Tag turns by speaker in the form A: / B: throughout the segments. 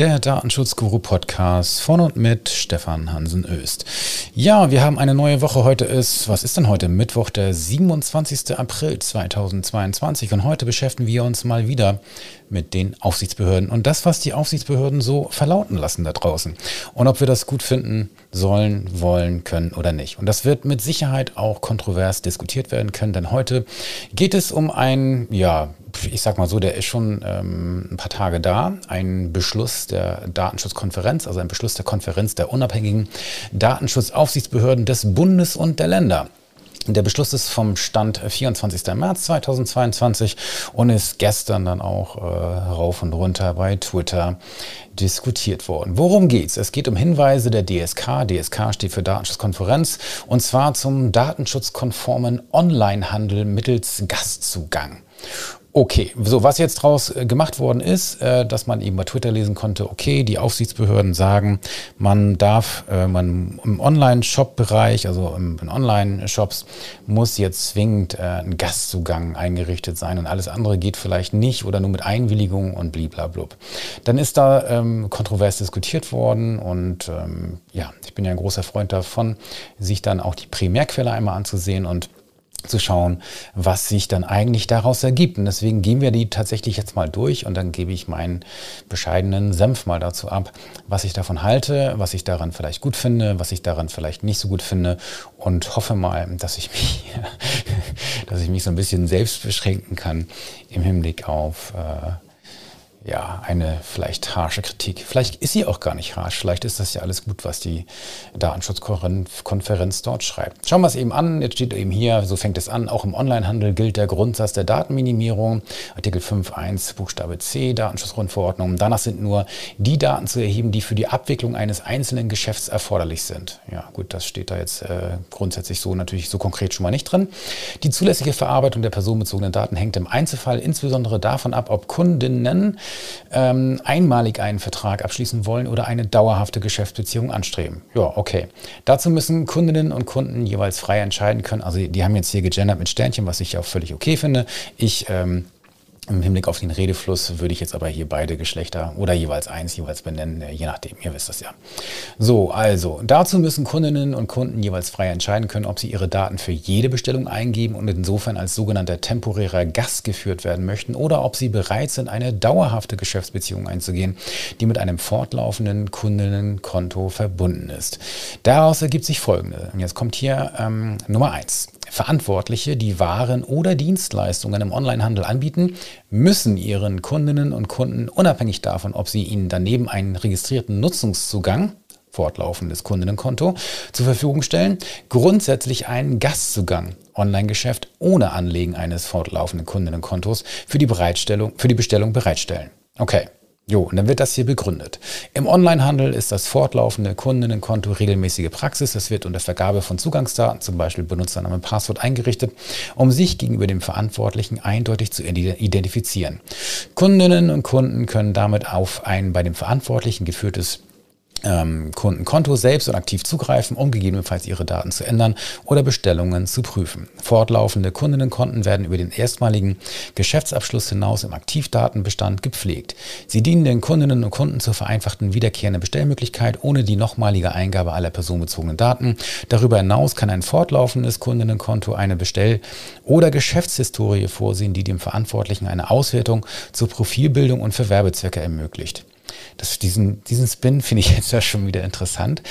A: der Datenschutzguru Podcast von und mit Stefan Hansen Öst. Ja, wir haben eine neue Woche. Heute ist, was ist denn heute? Mittwoch, der 27. April 2022. Und heute beschäftigen wir uns mal wieder mit den Aufsichtsbehörden und das, was die Aufsichtsbehörden so verlauten lassen da draußen. Und ob wir das gut finden sollen, wollen, können oder nicht. Und das wird mit Sicherheit auch kontrovers diskutiert werden können, denn heute geht es um ein, ja, ich sag mal so, der ist schon ähm, ein paar Tage da. Ein Beschluss der Datenschutzkonferenz, also ein Beschluss der Konferenz der unabhängigen Datenschutzaufsichtsbehörden des Bundes und der Länder. Der Beschluss ist vom Stand 24. März 2022 und ist gestern dann auch äh, rauf und runter bei Twitter diskutiert worden. Worum geht's? Es geht um Hinweise der DSK. DSK steht für Datenschutzkonferenz und zwar zum datenschutzkonformen Onlinehandel mittels Gastzugang. Okay, so was jetzt daraus äh, gemacht worden ist, äh, dass man eben bei Twitter lesen konnte, okay, die Aufsichtsbehörden sagen, man darf, äh, man im Online-Shop-Bereich, also in Online-Shops, muss jetzt zwingend ein Gastzugang eingerichtet sein und alles andere geht vielleicht nicht oder nur mit Einwilligung und bliblablub. Dann ist da ähm, kontrovers diskutiert worden und ähm, ja, ich bin ja ein großer Freund davon, sich dann auch die Primärquelle einmal anzusehen und zu schauen, was sich dann eigentlich daraus ergibt. Und deswegen gehen wir die tatsächlich jetzt mal durch und dann gebe ich meinen bescheidenen Senf mal dazu ab, was ich davon halte, was ich daran vielleicht gut finde, was ich daran vielleicht nicht so gut finde und hoffe mal, dass ich mich, dass ich mich so ein bisschen selbst beschränken kann im Hinblick auf äh, ja, eine vielleicht harsche Kritik. Vielleicht ist sie auch gar nicht harsch. Vielleicht ist das ja alles gut, was die Datenschutzkonferenz dort schreibt. Schauen wir es eben an. Jetzt steht eben hier, so fängt es an. Auch im Onlinehandel gilt der Grundsatz der Datenminimierung. Artikel 5.1 Buchstabe C Datenschutzgrundverordnung. Danach sind nur die Daten zu erheben, die für die Abwicklung eines einzelnen Geschäfts erforderlich sind. Ja, gut, das steht da jetzt äh, grundsätzlich so natürlich so konkret schon mal nicht drin. Die zulässige Verarbeitung der personenbezogenen Daten hängt im Einzelfall insbesondere davon ab, ob Kundinnen ähm, einmalig einen Vertrag abschließen wollen oder eine dauerhafte Geschäftsbeziehung anstreben. Ja, okay. Dazu müssen Kundinnen und Kunden jeweils frei entscheiden können. Also die haben jetzt hier gegendert mit Sternchen, was ich auch völlig okay finde. Ich ähm, im Hinblick auf den Redefluss würde ich jetzt aber hier beide Geschlechter oder jeweils eins jeweils benennen, je nachdem, ihr wisst das ja. So, also dazu müssen Kundinnen und Kunden jeweils frei entscheiden können, ob sie ihre Daten für jede Bestellung eingeben und insofern als sogenannter temporärer Gast geführt werden möchten oder ob sie bereit sind, eine dauerhafte Geschäftsbeziehung einzugehen, die mit einem fortlaufenden Kundinnenkonto verbunden ist. Daraus ergibt sich folgende. Und jetzt kommt hier ähm, Nummer eins. Verantwortliche, die Waren oder Dienstleistungen im Onlinehandel anbieten, müssen ihren Kundinnen und Kunden unabhängig davon, ob sie ihnen daneben einen registrierten Nutzungszugang fortlaufendes Kundinnenkonto zur Verfügung stellen, grundsätzlich einen Gastzugang Online-Geschäft ohne Anlegen eines fortlaufenden Kundinnenkontos für die Bereitstellung, für die Bestellung bereitstellen. Okay. Jo, und dann wird das hier begründet. Im Onlinehandel ist das fortlaufende Kundinnenkonto regelmäßige Praxis. Es wird unter Vergabe von Zugangsdaten, zum Beispiel Benutzername und Passwort, eingerichtet, um sich gegenüber dem Verantwortlichen eindeutig zu identifizieren. Kundinnen und Kunden können damit auf ein bei dem Verantwortlichen geführtes ähm, Kundenkonto selbst und aktiv zugreifen, um gegebenenfalls ihre Daten zu ändern oder Bestellungen zu prüfen. Fortlaufende Kundinnenkonten werden über den erstmaligen Geschäftsabschluss hinaus im Aktivdatenbestand gepflegt. Sie dienen den Kundinnen und Kunden zur vereinfachten wiederkehrenden Bestellmöglichkeit ohne die nochmalige Eingabe aller personenbezogenen Daten. Darüber hinaus kann ein fortlaufendes Kundinnenkonto eine Bestell- oder Geschäftshistorie vorsehen, die dem Verantwortlichen eine Auswertung zur Profilbildung und für Werbezwecke ermöglicht. Das, diesen, diesen Spin finde ich jetzt ja schon wieder interessant,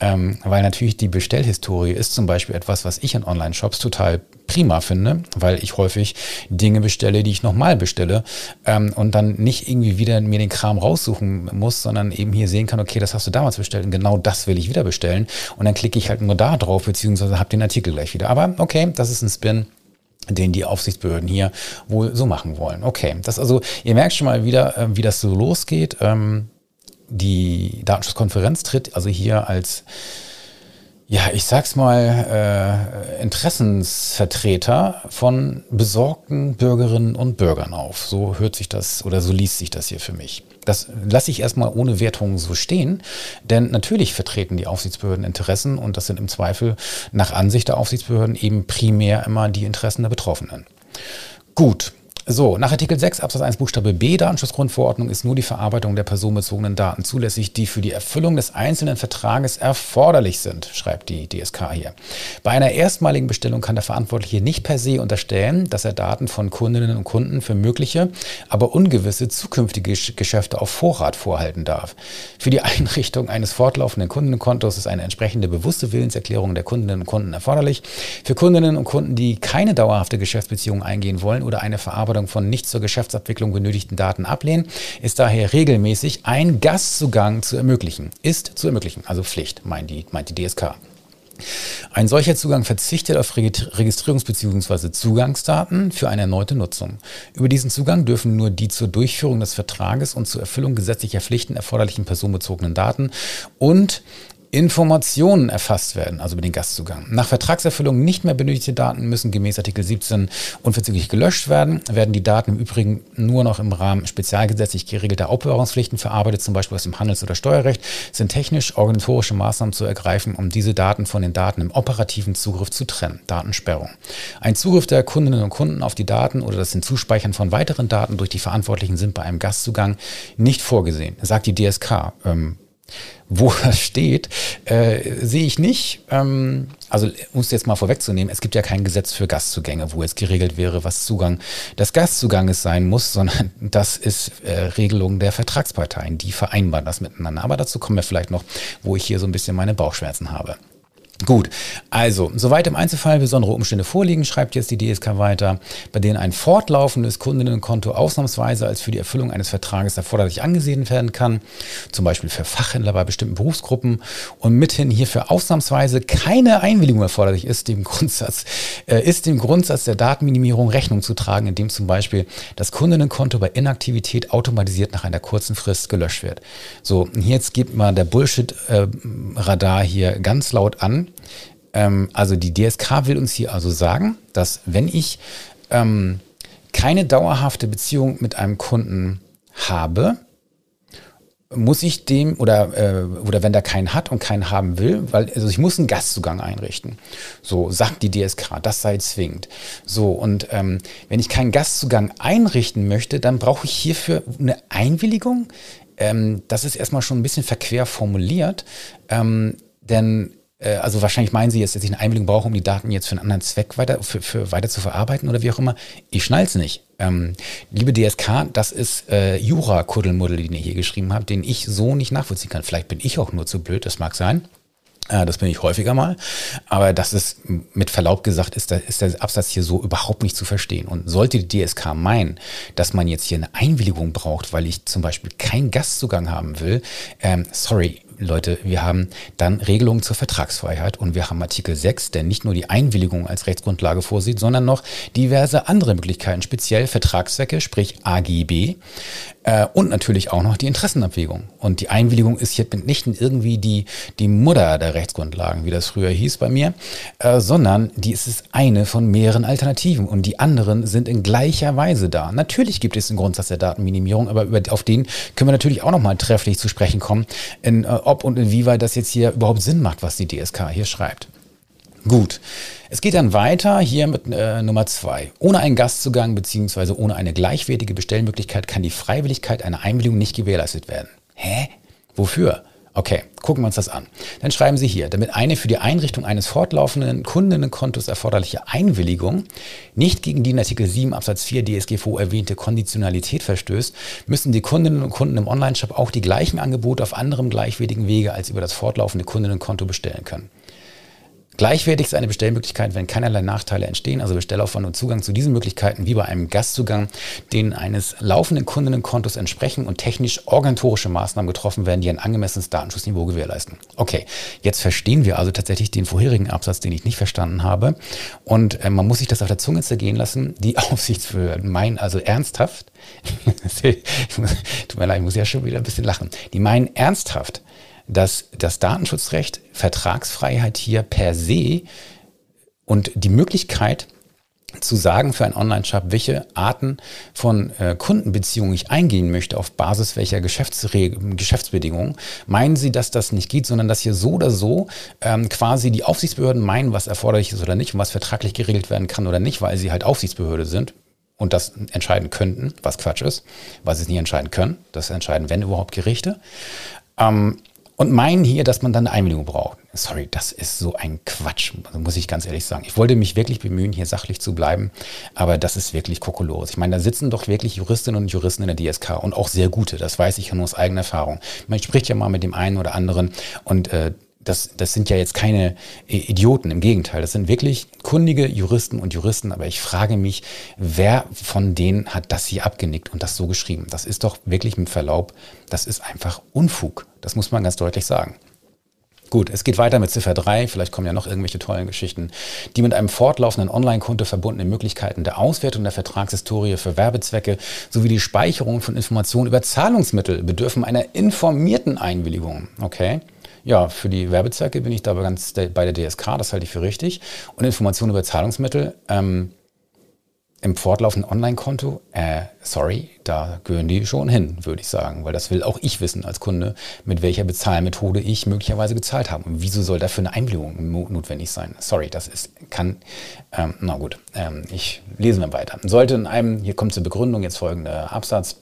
A: ähm, weil natürlich die Bestellhistorie ist zum Beispiel etwas, was ich in Online-Shops total prima finde, weil ich häufig Dinge bestelle, die ich nochmal bestelle ähm, und dann nicht irgendwie wieder mir den Kram raussuchen muss, sondern eben hier sehen kann, okay, das hast du damals bestellt und genau das will ich wieder bestellen und dann klicke ich halt nur da drauf, beziehungsweise habe den Artikel gleich wieder. Aber okay, das ist ein Spin den die Aufsichtsbehörden hier wohl so machen wollen. Okay, das also, ihr merkt schon mal wieder, äh, wie das so losgeht. Ähm, die Datenschutzkonferenz tritt also hier als ja, ich sag's mal, äh, Interessensvertreter von besorgten Bürgerinnen und Bürgern auf. So hört sich das oder so liest sich das hier für mich. Das lasse ich erstmal ohne Wertung so stehen, denn natürlich vertreten die Aufsichtsbehörden Interessen und das sind im Zweifel nach Ansicht der Aufsichtsbehörden eben primär immer die Interessen der Betroffenen. Gut, So, nach Artikel 6 Absatz 1 Buchstabe B Datenschutzgrundverordnung ist nur die Verarbeitung der personenbezogenen Daten zulässig, die für die Erfüllung des einzelnen Vertrages erforderlich sind, schreibt die DSK hier. Bei einer erstmaligen Bestellung kann der Verantwortliche nicht per se unterstellen, dass er Daten von Kundinnen und Kunden für mögliche, aber ungewisse zukünftige Geschäfte auf Vorrat vorhalten darf. Für die Einrichtung eines fortlaufenden Kundenkontos ist eine entsprechende bewusste Willenserklärung der Kundinnen und Kunden erforderlich. Für Kundinnen und Kunden, die keine dauerhafte Geschäftsbeziehung eingehen wollen oder eine Verarbeitung Beantwortung von nicht zur Geschäftsabwicklung benötigten Daten ablehnen, ist daher regelmäßig ein Gastzugang zu ermöglichen. Ist zu ermöglichen, also Pflicht, meint die, meint die DSK. Ein solcher Zugang verzichtet auf Registrierungs- bzw. Zugangsdaten für eine erneute Nutzung. Über diesen Zugang dürfen nur die zur Durchführung des Vertrages und zur Erfüllung gesetzlicher Pflichten erforderlichen personenbezogenen Daten und Informationen erfasst werden, also über den Gastzugang. Nach Vertragserfüllung nicht mehr benötigte Daten müssen gemäß Artikel 17 unverzüglich gelöscht werden, werden die Daten im Übrigen nur noch im Rahmen spezialgesetzlich geregelter Aufbewahrungspflichten verarbeitet, zum Beispiel aus dem Handels- oder Steuerrecht, sind technisch organisatorische Maßnahmen zu ergreifen, um diese Daten von den Daten im operativen Zugriff zu trennen. Datensperrung. Ein Zugriff der Kundinnen und Kunden auf die Daten oder das Hinzuspeichern von weiteren Daten durch die Verantwortlichen sind bei einem Gastzugang nicht vorgesehen, sagt die DSK. Ähm, wo das steht, äh, sehe ich nicht. Ähm, also um es jetzt mal vorwegzunehmen, es gibt ja kein Gesetz für Gastzugänge, wo jetzt geregelt wäre, was Zugang des Gastzuganges sein muss, sondern das ist äh, Regelung der Vertragsparteien, die vereinbaren das miteinander. Aber dazu kommen wir vielleicht noch, wo ich hier so ein bisschen meine Bauchschmerzen habe. Gut, also, soweit im Einzelfall besondere Umstände vorliegen, schreibt jetzt die DSK weiter, bei denen ein fortlaufendes Kundinnenkonto ausnahmsweise als für die Erfüllung eines Vertrages erforderlich angesehen werden kann, zum Beispiel für Fachhändler bei bestimmten Berufsgruppen und mithin hierfür ausnahmsweise keine Einwilligung erforderlich ist, dem Grundsatz, äh, ist dem Grundsatz der Datenminimierung Rechnung zu tragen, indem zum Beispiel das Kundinnenkonto bei Inaktivität automatisiert nach einer kurzen Frist gelöscht wird. So, jetzt gibt mal der Bullshit-Radar äh, hier ganz laut an ähm, also die DSK will uns hier also sagen, dass wenn ich ähm, keine dauerhafte Beziehung mit einem Kunden habe, muss ich dem oder äh, oder wenn der keinen hat und keinen haben will, weil also ich muss einen Gastzugang einrichten. So sagt die DSK, das sei zwingend. So und ähm, wenn ich keinen Gastzugang einrichten möchte, dann brauche ich hierfür eine Einwilligung. Ähm, das ist erstmal schon ein bisschen verquer formuliert, ähm, denn also wahrscheinlich meinen Sie jetzt, dass ich eine Einwilligung brauche, um die Daten jetzt für einen anderen Zweck weiter, für, für weiter zu verarbeiten oder wie auch immer. Ich schnall's nicht. Ähm, liebe DSK, das ist äh, Jura-Kuddelmuddel, den ihr hier geschrieben habt, den ich so nicht nachvollziehen kann. Vielleicht bin ich auch nur zu blöd, das mag sein. Äh, das bin ich häufiger mal. Aber das ist, mit Verlaub gesagt, ist der, ist der Absatz hier so überhaupt nicht zu verstehen. Und sollte die DSK meinen, dass man jetzt hier eine Einwilligung braucht, weil ich zum Beispiel keinen Gastzugang haben will, ähm, sorry, Leute, wir haben dann Regelungen zur Vertragsfreiheit und wir haben Artikel 6, der nicht nur die Einwilligung als Rechtsgrundlage vorsieht, sondern noch diverse andere Möglichkeiten, speziell Vertragszwecke, sprich AGB und natürlich auch noch die Interessenabwägung. Und die Einwilligung ist hier nicht irgendwie die, die Mutter der Rechtsgrundlagen, wie das früher hieß bei mir, äh, sondern die ist es eine von mehreren Alternativen und die anderen sind in gleicher Weise da. Natürlich gibt es einen Grundsatz der Datenminimierung, aber über, auf den können wir natürlich auch nochmal trefflich zu sprechen kommen, in, äh, ob und inwieweit das jetzt hier überhaupt Sinn macht, was die DSK hier schreibt. Gut. Es geht dann weiter hier mit äh, Nummer zwei. Ohne einen Gastzugang bzw. ohne eine gleichwertige Bestellmöglichkeit kann die Freiwilligkeit einer Einwilligung nicht gewährleistet werden. Hä? Wofür? Okay, gucken wir uns das an. Dann schreiben Sie hier, damit eine für die Einrichtung eines fortlaufenden Kundinnenkontos erforderliche Einwilligung nicht gegen die in Artikel 7 Absatz 4 DSGVO erwähnte Konditionalität verstößt, müssen die Kundinnen und Kunden im Onlineshop auch die gleichen Angebote auf anderem gleichwertigen Wege als über das fortlaufende Kundinnenkonto bestellen können. Gleichwertig ist eine Bestellmöglichkeit, wenn keinerlei Nachteile entstehen, also Bestellaufwand und Zugang zu diesen Möglichkeiten wie bei einem Gastzugang, denen eines laufenden Kundinnenkontos entsprechen und technisch organisatorische Maßnahmen getroffen werden, die ein angemessenes Datenschutzniveau gewährleisten. Okay, jetzt verstehen wir also tatsächlich den vorherigen Absatz, den ich nicht verstanden habe. Und äh, man muss sich das auf der Zunge zergehen lassen. Die Aufsichtsbehörden meinen also ernsthaft, tut mir leid, ich muss ja schon wieder ein bisschen lachen, die meinen ernsthaft, dass das Datenschutzrecht, Vertragsfreiheit hier per se und die Möglichkeit zu sagen für einen Online-Shop, welche Arten von äh, Kundenbeziehungen ich eingehen möchte auf Basis welcher Geschäftsbedingungen, meinen Sie, dass das nicht geht, sondern dass hier so oder so ähm, quasi die Aufsichtsbehörden meinen, was erforderlich ist oder nicht und was vertraglich geregelt werden kann oder nicht, weil sie halt Aufsichtsbehörde sind? und das entscheiden könnten, was Quatsch ist, was sie nicht entscheiden können. Das entscheiden, wenn überhaupt, Gerichte. Ähm, und meinen hier, dass man dann eine Einwilligung braucht. Sorry, das ist so ein Quatsch, also muss ich ganz ehrlich sagen. Ich wollte mich wirklich bemühen, hier sachlich zu bleiben, aber das ist wirklich kokolos. Ich meine, da sitzen doch wirklich Juristinnen und Juristen in der DSK und auch sehr gute, das weiß ich nur aus eigener Erfahrung. Man spricht ja mal mit dem einen oder anderen und äh, das, das sind ja jetzt keine Idioten, im Gegenteil, das sind wirklich kundige Juristen und Juristen, aber ich frage mich, wer von denen hat das hier abgenickt und das so geschrieben? Das ist doch wirklich mit Verlaub, das ist einfach Unfug, das muss man ganz deutlich sagen. Gut, es geht weiter mit Ziffer 3. Vielleicht kommen ja noch irgendwelche tollen Geschichten. Die mit einem fortlaufenden Online-Konto verbundenen Möglichkeiten der Auswertung der Vertragshistorie für Werbezwecke sowie die Speicherung von Informationen über Zahlungsmittel bedürfen einer informierten Einwilligung. Okay? Ja, für die Werbezwecke bin ich da ganz bei der DSK, das halte ich für richtig. Und Informationen über Zahlungsmittel ähm, im fortlaufenden Online-Konto, äh, sorry, da gehören die schon hin, würde ich sagen, weil das will auch ich wissen als Kunde, mit welcher Bezahlmethode ich möglicherweise gezahlt habe. Und wieso soll dafür eine Einwilligung notwendig sein? Sorry, das ist, kann, ähm, na gut, ähm, ich lese mal weiter. Sollte in einem, hier kommt zur Begründung jetzt folgender Absatz,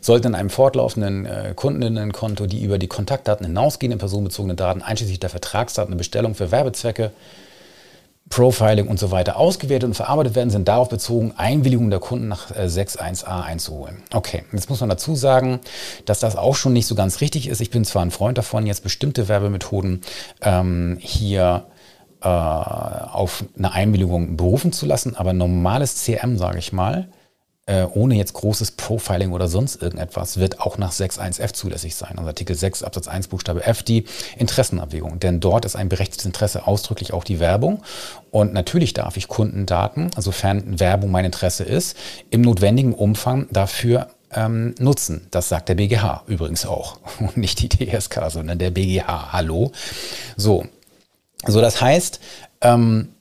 A: Sollten in einem fortlaufenden äh, Kundinnenkonto die über die Kontaktdaten hinausgehenden personenbezogenen Daten einschließlich der Vertragsdaten eine Bestellung für Werbezwecke, Profiling und so weiter ausgewertet und verarbeitet werden, sind darauf bezogen, Einwilligungen der Kunden nach äh, 6.1a einzuholen. Okay, jetzt muss man dazu sagen, dass das auch schon nicht so ganz richtig ist. Ich bin zwar ein Freund davon, jetzt bestimmte Werbemethoden ähm, hier äh, auf eine Einwilligung berufen zu lassen, aber normales CM, sage ich mal, äh, ohne jetzt großes Profiling oder sonst irgendetwas, wird auch nach 6.1f zulässig sein. Also Artikel 6 Absatz 1 Buchstabe F die Interessenabwägung. Denn dort ist ein berechtigtes Interesse ausdrücklich auch die Werbung. Und natürlich darf ich Kundendaten, sofern Werbung mein Interesse ist, im notwendigen Umfang dafür ähm, nutzen. Das sagt der BGH übrigens auch. Und nicht die DSK, sondern der BGH. Hallo. So. So, das heißt, ähm,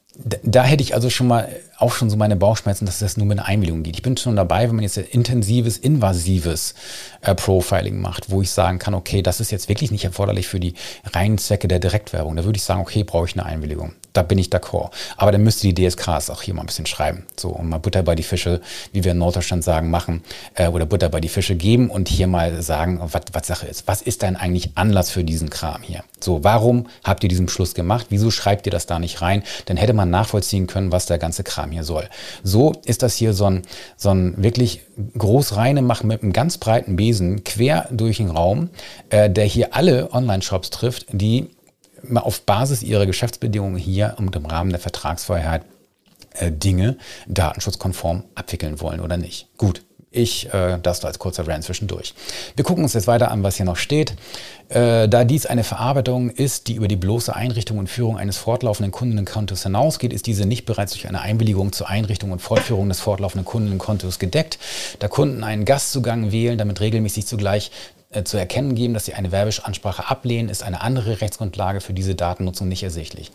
A: da hätte ich also schon mal auch schon so meine Bauchschmerzen, dass das nur mit einer Einwilligung geht. Ich bin schon dabei, wenn man jetzt intensives, invasives äh, Profiling macht, wo ich sagen kann, okay, das ist jetzt wirklich nicht erforderlich für die reinen Zwecke der Direktwerbung. Da würde ich sagen, okay, brauche ich eine Einwilligung. Da bin ich d'accord. Aber dann müsste die DSKs auch hier mal ein bisschen schreiben. So, und mal Butter bei die Fische, wie wir in Norddeutschland sagen, machen, äh, oder Butter bei die Fische geben und hier mal sagen, was, Sache ist. Was ist denn eigentlich Anlass für diesen Kram hier? So, warum habt ihr diesen Beschluss gemacht? Wieso schreibt ihr das da nicht rein? Dann hätte man nachvollziehen können, was der ganze Kram hier soll. So ist das hier so ein, so ein wirklich groß reine machen mit einem ganz breiten Besen quer durch den Raum, äh, der hier alle Online-Shops trifft, die auf Basis ihrer Geschäftsbedingungen hier und im Rahmen der Vertragsfreiheit äh, Dinge datenschutzkonform abwickeln wollen oder nicht. Gut, ich, äh, das als kurzer Rant zwischendurch. Wir gucken uns jetzt weiter an, was hier noch steht. Äh, da dies eine Verarbeitung ist, die über die bloße Einrichtung und Führung eines fortlaufenden Kundenkontos hinausgeht, ist diese nicht bereits durch eine Einwilligung zur Einrichtung und Fortführung des fortlaufenden Kundenkontos gedeckt. Da Kunden einen Gastzugang wählen, damit regelmäßig zugleich zu erkennen geben, dass sie eine Werbeansprache ablehnen, ist eine andere Rechtsgrundlage für diese Datennutzung nicht ersichtlich.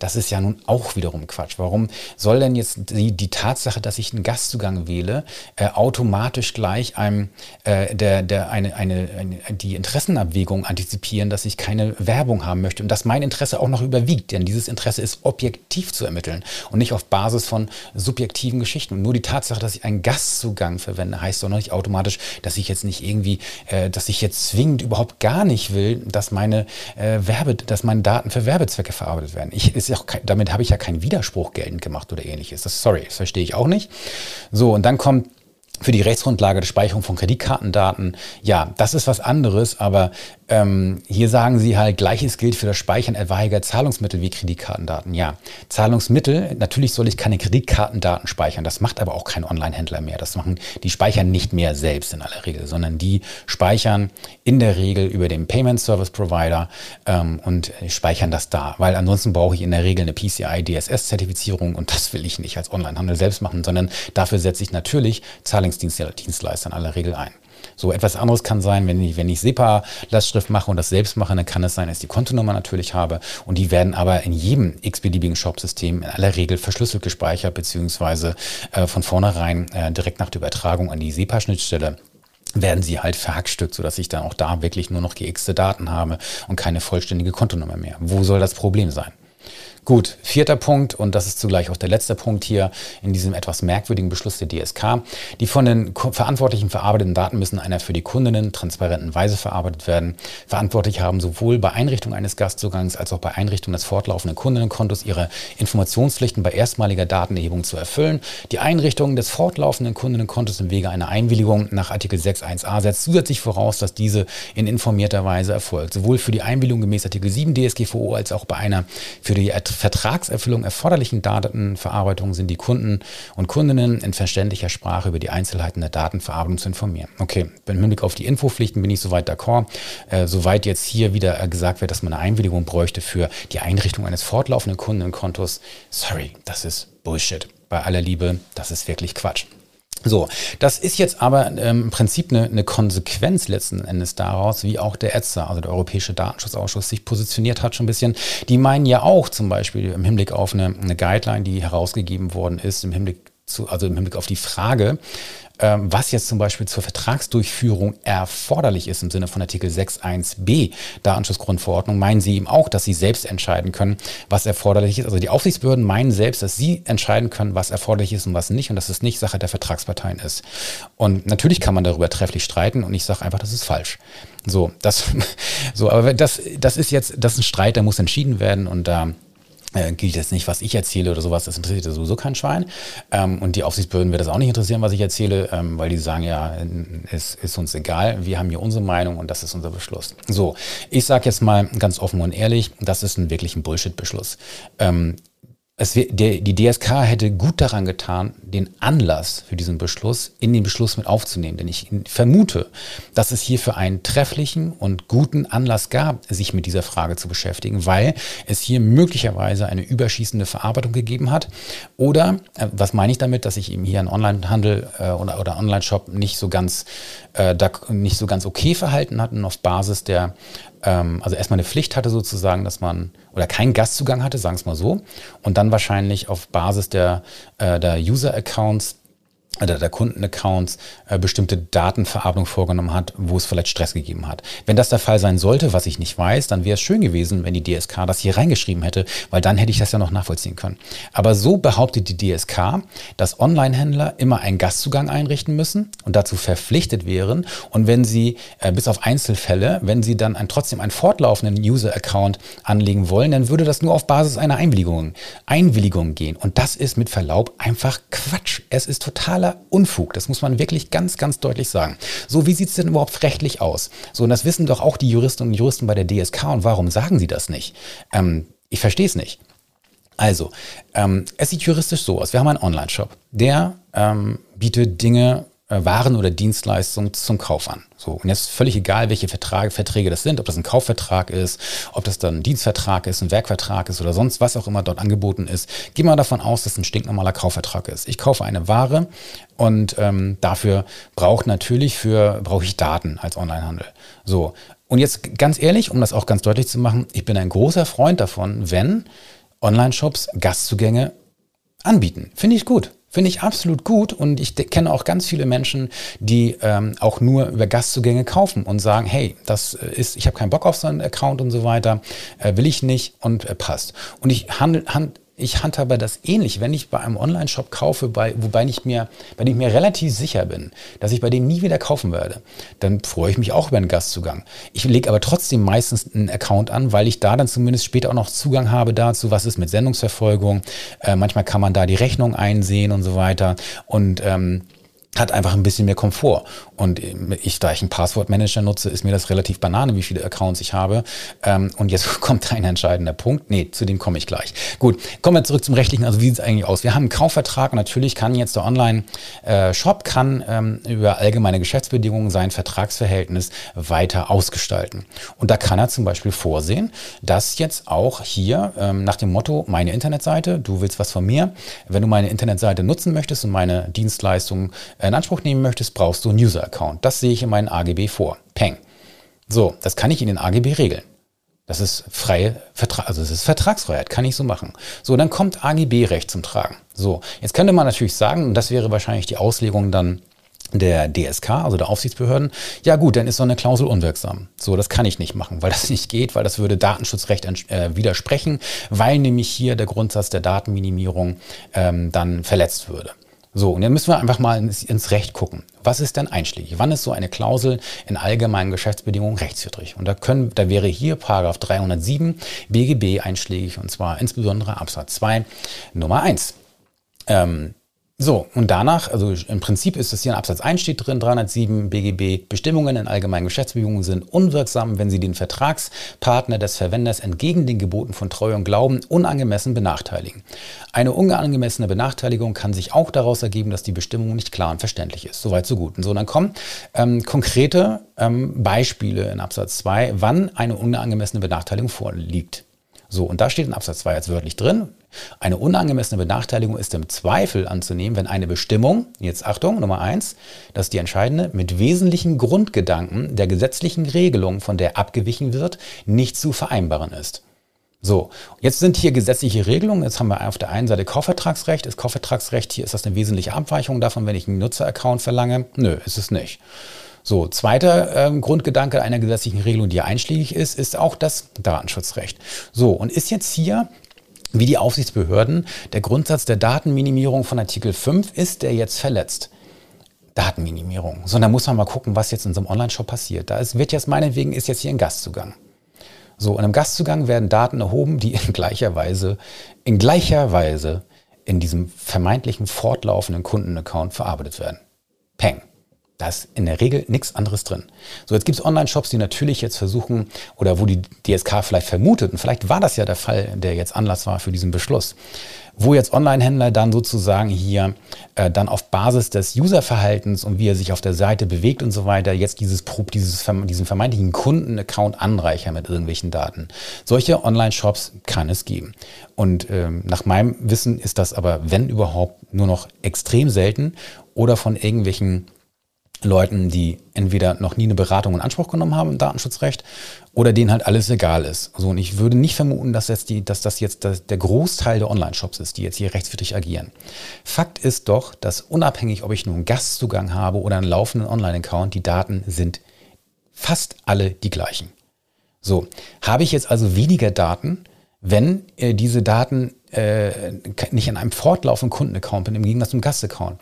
A: Das ist ja nun auch wiederum Quatsch. Warum soll denn jetzt die, die Tatsache, dass ich einen Gastzugang wähle, äh, automatisch gleich einem äh, der, der eine, eine, eine, die Interessenabwägung antizipieren, dass ich keine Werbung haben möchte und dass mein Interesse auch noch überwiegt, denn dieses Interesse ist objektiv zu ermitteln und nicht auf Basis von subjektiven Geschichten. Und nur die Tatsache, dass ich einen Gastzugang verwende, heißt doch noch nicht automatisch, dass ich jetzt nicht irgendwie, äh, dass ich ich jetzt zwingend überhaupt gar nicht will, dass meine äh, Werbe, dass meine Daten für Werbezwecke verarbeitet werden. Ich, ist auch kein, damit habe ich ja keinen Widerspruch geltend gemacht oder ähnliches. Das, sorry, das verstehe ich auch nicht. So, und dann kommt für die Rechtsgrundlage der Speicherung von Kreditkartendaten. Ja, das ist was anderes, aber ähm, hier sagen Sie halt, gleiches gilt für das Speichern etwaiger Zahlungsmittel wie Kreditkartendaten. Ja, Zahlungsmittel, natürlich soll ich keine Kreditkartendaten speichern. Das macht aber auch kein Online-Händler mehr. Das machen, die speichern nicht mehr selbst in aller Regel, sondern die speichern in der Regel über den Payment Service Provider ähm, und speichern das da. Weil ansonsten brauche ich in der Regel eine PCI DSS-Zertifizierung und das will ich nicht als Online-Handel selbst machen, sondern dafür setze ich natürlich Zahlungsdienstleister in aller Regel ein. So etwas anderes kann sein, wenn ich, wenn ich SEPA-Lastschrift mache und das selbst mache, dann kann es sein, dass ich die Kontonummer natürlich habe und die werden aber in jedem x-beliebigen Shop-System in aller Regel verschlüsselt gespeichert, beziehungsweise äh, von vornherein äh, direkt nach der Übertragung an die SEPA-Schnittstelle werden sie halt verhackstückt, sodass ich dann auch da wirklich nur noch gexte Daten habe und keine vollständige Kontonummer mehr. Wo soll das Problem sein? Gut, vierter Punkt, und das ist zugleich auch der letzte Punkt hier in diesem etwas merkwürdigen Beschluss der DSK. Die von den Verantwortlichen verarbeiteten Daten müssen einer für die Kundinnen transparenten Weise verarbeitet werden. Verantwortlich haben sowohl bei Einrichtung eines Gastzugangs als auch bei Einrichtung des fortlaufenden Kundinnenkontos ihre Informationspflichten bei erstmaliger Datenerhebung zu erfüllen. Die Einrichtung des fortlaufenden Kundinnenkontos im Wege einer Einwilligung nach Artikel 6.1a setzt zusätzlich voraus, dass diese in informierter Weise erfolgt. Sowohl für die Einwilligung gemäß Artikel 7 DSGVO als auch bei einer für die Vertragserfüllung erforderlichen Datenverarbeitung sind die Kunden und Kundinnen in verständlicher Sprache über die Einzelheiten der Datenverarbeitung zu informieren. Okay, im Hinblick auf die Infopflichten bin ich soweit d'accord. Äh, soweit jetzt hier wieder gesagt wird, dass man eine Einwilligung bräuchte für die Einrichtung eines fortlaufenden Kundenkontos. Sorry, das ist Bullshit. Bei aller Liebe, das ist wirklich Quatsch. So, das ist jetzt aber ähm, im Prinzip eine, eine, Konsequenz letzten Endes daraus, wie auch der ETSA, also der Europäische Datenschutzausschuss, sich positioniert hat schon ein bisschen. Die meinen ja auch zum Beispiel im Hinblick auf eine, eine Guideline, die herausgegeben worden ist, im Hinblick zu, also im Hinblick auf die Frage, was jetzt zum Beispiel zur Vertragsdurchführung erforderlich ist im Sinne von Artikel 6.1b Datenschutzgrundverordnung, meinen Sie eben auch, dass Sie selbst entscheiden können, was erforderlich ist. Also die Aufsichtsbehörden meinen selbst, dass Sie entscheiden können, was erforderlich ist und was nicht und dass es nicht Sache der Vertragsparteien ist. Und natürlich kann man darüber trefflich streiten und ich sage einfach, das ist falsch. So, das, so, aber das, das ist jetzt, das ist ein Streit, der muss entschieden werden und da äh, gilt jetzt nicht, was ich erzähle oder sowas, das interessiert sowieso kein Schwein. Ähm, und die Aufsichtsbehörden wird das auch nicht interessieren, was ich erzähle, ähm, weil die sagen, ja, es ist uns egal, wir haben hier unsere Meinung und das ist unser Beschluss. So, ich sage jetzt mal ganz offen und ehrlich, das ist ein wirklich ein Bullshit-Beschluss. Ähm, es, der, die DSK hätte gut daran getan, den Anlass für diesen Beschluss in den Beschluss mit aufzunehmen. Denn ich vermute, dass es hierfür einen trefflichen und guten Anlass gab, sich mit dieser Frage zu beschäftigen, weil es hier möglicherweise eine überschießende Verarbeitung gegeben hat. Oder, äh, was meine ich damit, dass sich eben hier ein Onlinehandel äh, oder, oder Online-Shop nicht so ganz, äh, nicht so ganz okay verhalten hat und auf Basis der ähm, also erstmal eine Pflicht hatte sozusagen, dass man, oder keinen Gastzugang hatte, sagen wir es mal so, und dann wahrscheinlich auf Basis der, äh, der User-Accounts oder der Kundenaccounts äh, bestimmte Datenverarbeitung vorgenommen hat, wo es vielleicht Stress gegeben hat. Wenn das der Fall sein sollte, was ich nicht weiß, dann wäre es schön gewesen, wenn die DSK das hier reingeschrieben hätte, weil dann hätte ich das ja noch nachvollziehen können. Aber so behauptet die DSK, dass Online-Händler immer einen Gastzugang einrichten müssen und dazu verpflichtet wären. Und wenn sie, äh, bis auf Einzelfälle, wenn sie dann ein, trotzdem einen fortlaufenden User-Account anlegen wollen, dann würde das nur auf Basis einer Einwilligung, Einwilligung gehen. Und das ist mit Verlaub einfach Quatsch. Es ist totaler totaler Unfug. Das muss man wirklich ganz, ganz deutlich sagen. So, wie sieht es denn überhaupt rechtlich aus? So, und das wissen doch auch die Juristinnen und Juristen bei der DSK. Und warum sagen sie das nicht? Ähm, ich verstehe es nicht. Also, ähm, es sieht juristisch so aus. Wir haben einen Online-Shop, der ähm, bietet Dinge Waren oder Dienstleistungen zum Kauf an. So, und jetzt völlig egal, welche Vertrag, Verträge das sind, ob das ein Kaufvertrag ist, ob das dann ein Dienstvertrag ist, ein Werkvertrag ist oder sonst was auch immer dort angeboten ist. Geh mal davon aus, dass es ein stinknormaler Kaufvertrag ist. Ich kaufe eine Ware und ähm, dafür braucht natürlich für brauche ich Daten als Onlinehandel. So, und jetzt ganz ehrlich, um das auch ganz deutlich zu machen, ich bin ein großer Freund davon, wenn Online-Shops Gastzugänge anbieten. Finde ich gut. Finde ich absolut gut und ich kenne auch ganz viele Menschen, die ähm, auch nur über Gastzugänge kaufen und sagen, hey, das äh, ist, ich habe keinen Bock auf so einen Account und so weiter, äh, will ich nicht und äh, passt. Und ich handle, hand, ich handhabe das ähnlich, wenn ich bei einem Online-Shop kaufe, bei, wobei ich mir, bei dem ich mir relativ sicher bin, dass ich bei dem nie wieder kaufen werde, dann freue ich mich auch über einen Gastzugang. Ich lege aber trotzdem meistens einen Account an, weil ich da dann zumindest später auch noch Zugang habe dazu, was ist mit Sendungsverfolgung. Äh, manchmal kann man da die Rechnung einsehen und so weiter. Und ähm, hat einfach ein bisschen mehr Komfort. Und ich, da ich einen Passwortmanager nutze, ist mir das relativ banane, wie viele Accounts ich habe. Ähm, und jetzt kommt ein entscheidender Punkt. Nee, zu dem komme ich gleich. Gut, kommen wir zurück zum Rechtlichen. Also wie sieht es eigentlich aus? Wir haben einen Kaufvertrag und natürlich kann jetzt der Online-Shop kann ähm, über allgemeine Geschäftsbedingungen sein Vertragsverhältnis weiter ausgestalten. Und da kann er zum Beispiel vorsehen, dass jetzt auch hier ähm, nach dem Motto, meine Internetseite, du willst was von mir, wenn du meine Internetseite nutzen möchtest und meine Dienstleistungen in Anspruch nehmen möchtest, brauchst du einen User-Account. Das sehe ich in meinen AGB vor. Peng. So, das kann ich in den AGB regeln. Das ist freie Vertrag, also es ist Vertragsfreiheit, kann ich so machen. So, dann kommt AGB-Recht zum Tragen. So, jetzt könnte man natürlich sagen, und das wäre wahrscheinlich die Auslegung dann der DSK, also der Aufsichtsbehörden, ja gut, dann ist so eine Klausel unwirksam. So, das kann ich nicht machen, weil das nicht geht, weil das würde Datenschutzrecht äh, widersprechen, weil nämlich hier der Grundsatz der Datenminimierung ähm, dann verletzt würde. So, und dann müssen wir einfach mal ins, ins, Recht gucken. Was ist denn einschlägig? Wann ist so eine Klausel in allgemeinen Geschäftsbedingungen rechtswidrig? Und da können, da wäre hier Paragraph 307 BGB einschlägig, und zwar insbesondere Absatz 2 Nummer 1. Ähm, so, und danach, also im Prinzip ist es hier in Absatz 1 steht drin, 307 BGB, Bestimmungen in allgemeinen Geschäftsbedingungen sind unwirksam, wenn sie den Vertragspartner des Verwenders entgegen den Geboten von Treue und Glauben unangemessen benachteiligen. Eine unangemessene Benachteiligung kann sich auch daraus ergeben, dass die Bestimmung nicht klar und verständlich ist. Soweit, so gut. Und so, dann kommen ähm, konkrete ähm, Beispiele in Absatz 2, wann eine unangemessene Benachteiligung vorliegt. So, und da steht in Absatz 2 jetzt wörtlich drin, eine unangemessene Benachteiligung ist im Zweifel anzunehmen, wenn eine Bestimmung, jetzt Achtung, Nummer 1, das ist die entscheidende, mit wesentlichen Grundgedanken der gesetzlichen Regelung, von der abgewichen wird, nicht zu vereinbaren ist. So, jetzt sind hier gesetzliche Regelungen. Jetzt haben wir auf der einen Seite Kaufvertragsrecht. Ist Kaufvertragsrecht, hier ist das eine wesentliche Abweichung davon, wenn ich einen Nutzeraccount verlange? Nö, ist es nicht. So, zweiter ähm, Grundgedanke einer gesetzlichen Regelung, die einschlägig ist, ist auch das Datenschutzrecht. So, und ist jetzt hier wie die Aufsichtsbehörden, der Grundsatz der Datenminimierung von Artikel 5 ist der jetzt verletzt. Datenminimierung. Sondern muss man mal gucken, was jetzt in so einem Online-Shop passiert. Da ist, wird jetzt meinetwegen, ist jetzt hier ein Gastzugang. So, und im Gastzugang werden Daten erhoben, die in gleicher Weise, in gleicher Weise in diesem vermeintlichen fortlaufenden Kundenaccount verarbeitet werden. Peng. Da ist in der Regel nichts anderes drin. So, jetzt gibt es Online-Shops, die natürlich jetzt versuchen, oder wo die DSK vielleicht vermutet, und vielleicht war das ja der Fall, der jetzt Anlass war für diesen Beschluss, wo jetzt Online-Händler dann sozusagen hier äh, dann auf Basis des Userverhaltens und wie er sich auf der Seite bewegt und so weiter, jetzt dieses, dieses diesen vermeintlichen Kunden-Account anreichern mit irgendwelchen Daten. Solche Online-Shops kann es geben. Und ähm, nach meinem Wissen ist das aber, wenn überhaupt, nur noch extrem selten oder von irgendwelchen Leuten, die entweder noch nie eine Beratung in Anspruch genommen haben im Datenschutzrecht oder denen halt alles egal ist. So, und ich würde nicht vermuten, dass, jetzt die, dass das jetzt der Großteil der Online-Shops ist, die jetzt hier rechtswidrig agieren. Fakt ist doch, dass unabhängig, ob ich nun einen Gastzugang habe oder einen laufenden Online-Account, die Daten sind fast alle die gleichen. So, habe ich jetzt also weniger Daten, wenn äh, diese Daten äh, nicht in einem fortlaufenden Kundenaccount bin, im Gegensatz zum Gastaccount.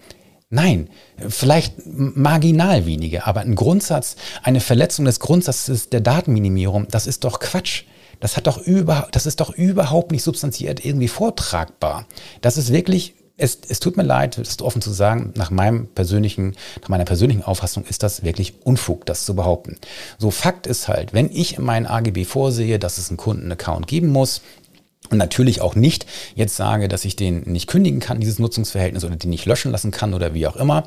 A: Nein, vielleicht marginal weniger, aber ein Grundsatz, eine Verletzung des Grundsatzes der Datenminimierung, das ist doch Quatsch. Das, hat doch über, das ist doch überhaupt nicht substanziert irgendwie vortragbar. Das ist wirklich es, es, tut mir leid, das ist offen zu sagen, nach meinem persönlichen, nach meiner persönlichen Auffassung ist das wirklich Unfug, das zu behaupten. So Fakt ist halt, wenn ich in meinen AGB vorsehe, dass es einen Kundenaccount geben muss, und natürlich auch nicht jetzt sage, dass ich den nicht kündigen kann, dieses Nutzungsverhältnis, oder den nicht löschen lassen kann oder wie auch immer,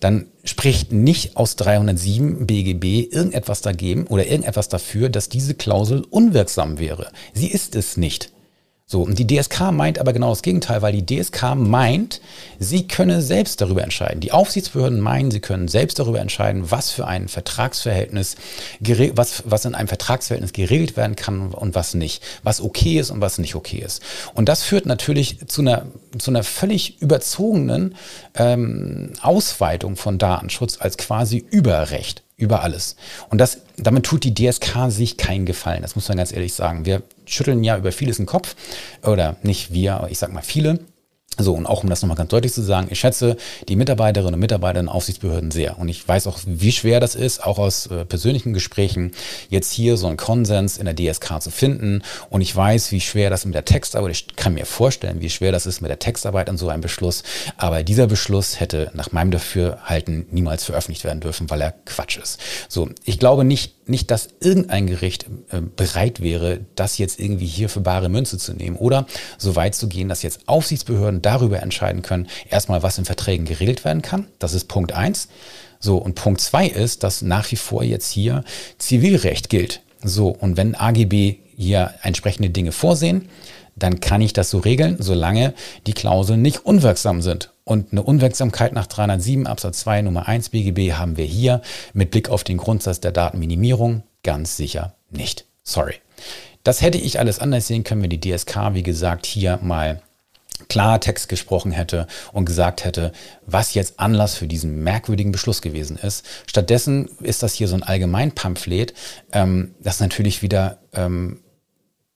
A: dann spricht nicht aus 307 BGB irgendetwas dagegen oder irgendetwas dafür, dass diese Klausel unwirksam wäre. Sie ist es nicht. So, und die DSK meint aber genau das Gegenteil, weil die DSK meint, sie könne selbst darüber entscheiden. Die Aufsichtsbehörden meinen, sie können selbst darüber entscheiden, was für ein Vertragsverhältnis, was, was in einem Vertragsverhältnis geregelt werden kann und was nicht, was okay ist und was nicht okay ist. Und das führt natürlich zu einer, zu einer völlig überzogenen ähm, Ausweitung von Datenschutz als quasi Überrecht über alles. Und das, damit tut die DSK sich keinen Gefallen. Das muss man ganz ehrlich sagen. Wir schütteln ja über vieles den Kopf. Oder nicht wir, aber ich sag mal viele. So, und auch um das nochmal ganz deutlich zu sagen, ich schätze die Mitarbeiterinnen und Mitarbeiter in Aufsichtsbehörden sehr. Und ich weiß auch, wie schwer das ist, auch aus äh, persönlichen Gesprächen, jetzt hier so einen Konsens in der DSK zu finden. Und ich weiß, wie schwer das mit der Textarbeit, ich kann mir vorstellen, wie schwer das ist mit der Textarbeit an so einem Beschluss. Aber dieser Beschluss hätte nach meinem Dafürhalten niemals veröffentlicht werden dürfen, weil er Quatsch ist. So, ich glaube nicht, nicht, dass irgendein Gericht äh, bereit wäre, das jetzt irgendwie hier für bare Münze zu nehmen oder so weit zu gehen, dass jetzt Aufsichtsbehörden darüber entscheiden können, erstmal, was in Verträgen geregelt werden kann. Das ist Punkt eins. So, und Punkt zwei ist, dass nach wie vor jetzt hier Zivilrecht gilt. So, und wenn AGB hier entsprechende Dinge vorsehen, dann kann ich das so regeln, solange die Klauseln nicht unwirksam sind. Und eine Unwirksamkeit nach 307 Absatz 2 Nummer 1 BGB haben wir hier mit Blick auf den Grundsatz der Datenminimierung ganz sicher nicht. Sorry. Das hätte ich alles anders sehen können, wenn die DSK, wie gesagt, hier mal Klartext gesprochen hätte und gesagt hätte, was jetzt Anlass für diesen merkwürdigen Beschluss gewesen ist. Stattdessen ist das hier so ein Allgemeinpamphlet, ähm, das natürlich wieder, ähm,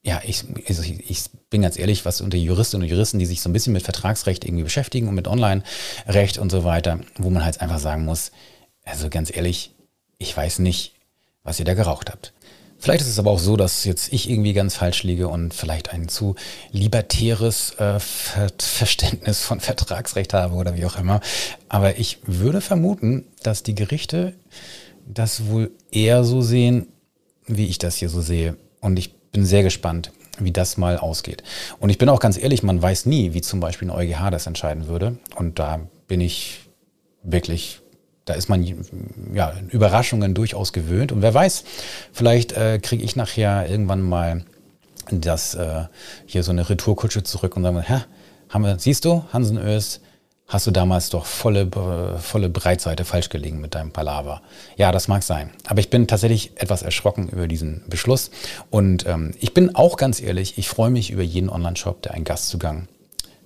A: ja, ich, also ich, ich bin ganz ehrlich, was unter Juristinnen und Juristen, die sich so ein bisschen mit Vertragsrecht irgendwie beschäftigen und mit Online-Recht und so weiter, wo man halt einfach sagen muss, also ganz ehrlich, ich weiß nicht, was ihr da geraucht habt. Vielleicht ist es aber auch so, dass jetzt ich irgendwie ganz falsch liege und vielleicht ein zu libertäres äh, Ver Verständnis von Vertragsrecht habe oder wie auch immer. Aber ich würde vermuten, dass die Gerichte das wohl eher so sehen, wie ich das hier so sehe. Und ich bin sehr gespannt, wie das mal ausgeht. Und ich bin auch ganz ehrlich, man weiß nie, wie zum Beispiel ein EuGH das entscheiden würde. Und da bin ich wirklich da ist man ja Überraschungen durchaus gewöhnt. Und wer weiß, vielleicht äh, kriege ich nachher irgendwann mal das äh, hier so eine Retourkutsche zurück und sagen, hä, haben wir, siehst du, Hansen Ös, hast du damals doch volle, volle Breitseite falsch gelegen mit deinem Palaver. Ja, das mag sein. Aber ich bin tatsächlich etwas erschrocken über diesen Beschluss. Und ähm, ich bin auch ganz ehrlich, ich freue mich über jeden Online-Shop, der einen Gastzugang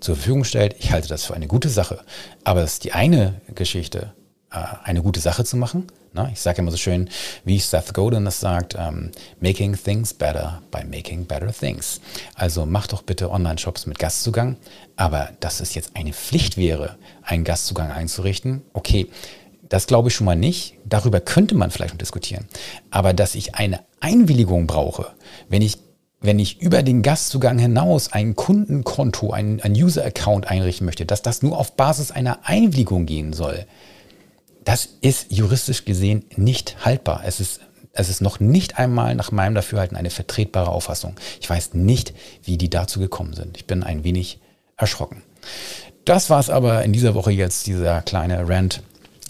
A: zur Verfügung stellt. Ich halte das für eine gute Sache. Aber es ist die eine Geschichte, äh, eine gute Sache zu machen. Ich sage immer so schön, wie Seth Godin das sagt, ähm, making things better by making better things. Also mach doch bitte Online-Shops mit Gastzugang, aber dass es jetzt eine Pflicht wäre, einen Gastzugang einzurichten, okay, das glaube ich schon mal nicht. Darüber könnte man vielleicht noch diskutieren. Aber dass ich eine Einwilligung brauche, wenn ich wenn ich über den Gastzugang hinaus ein Kundenkonto, ein, ein User-Account einrichten möchte, dass das nur auf Basis einer Einwilligung gehen soll, das ist juristisch gesehen nicht haltbar. Es ist, es ist noch nicht einmal nach meinem Dafürhalten eine vertretbare Auffassung. Ich weiß nicht, wie die dazu gekommen sind. Ich bin ein wenig erschrocken. Das war es aber in dieser Woche jetzt, dieser kleine Rant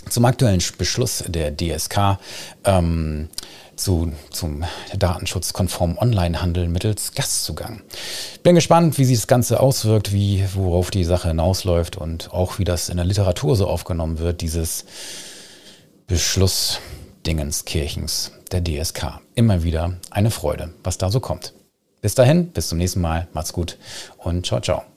A: zum aktuellen Beschluss der DSK. Ähm, zu, zum datenschutzkonformen Onlinehandel mittels Gastzugang. Bin gespannt, wie sich das Ganze auswirkt, wie, worauf die Sache hinausläuft und auch wie das in der Literatur so aufgenommen wird, dieses Beschlussdingenskirchens der DSK. Immer wieder eine Freude, was da so kommt. Bis dahin, bis zum nächsten Mal, macht's gut und ciao, ciao.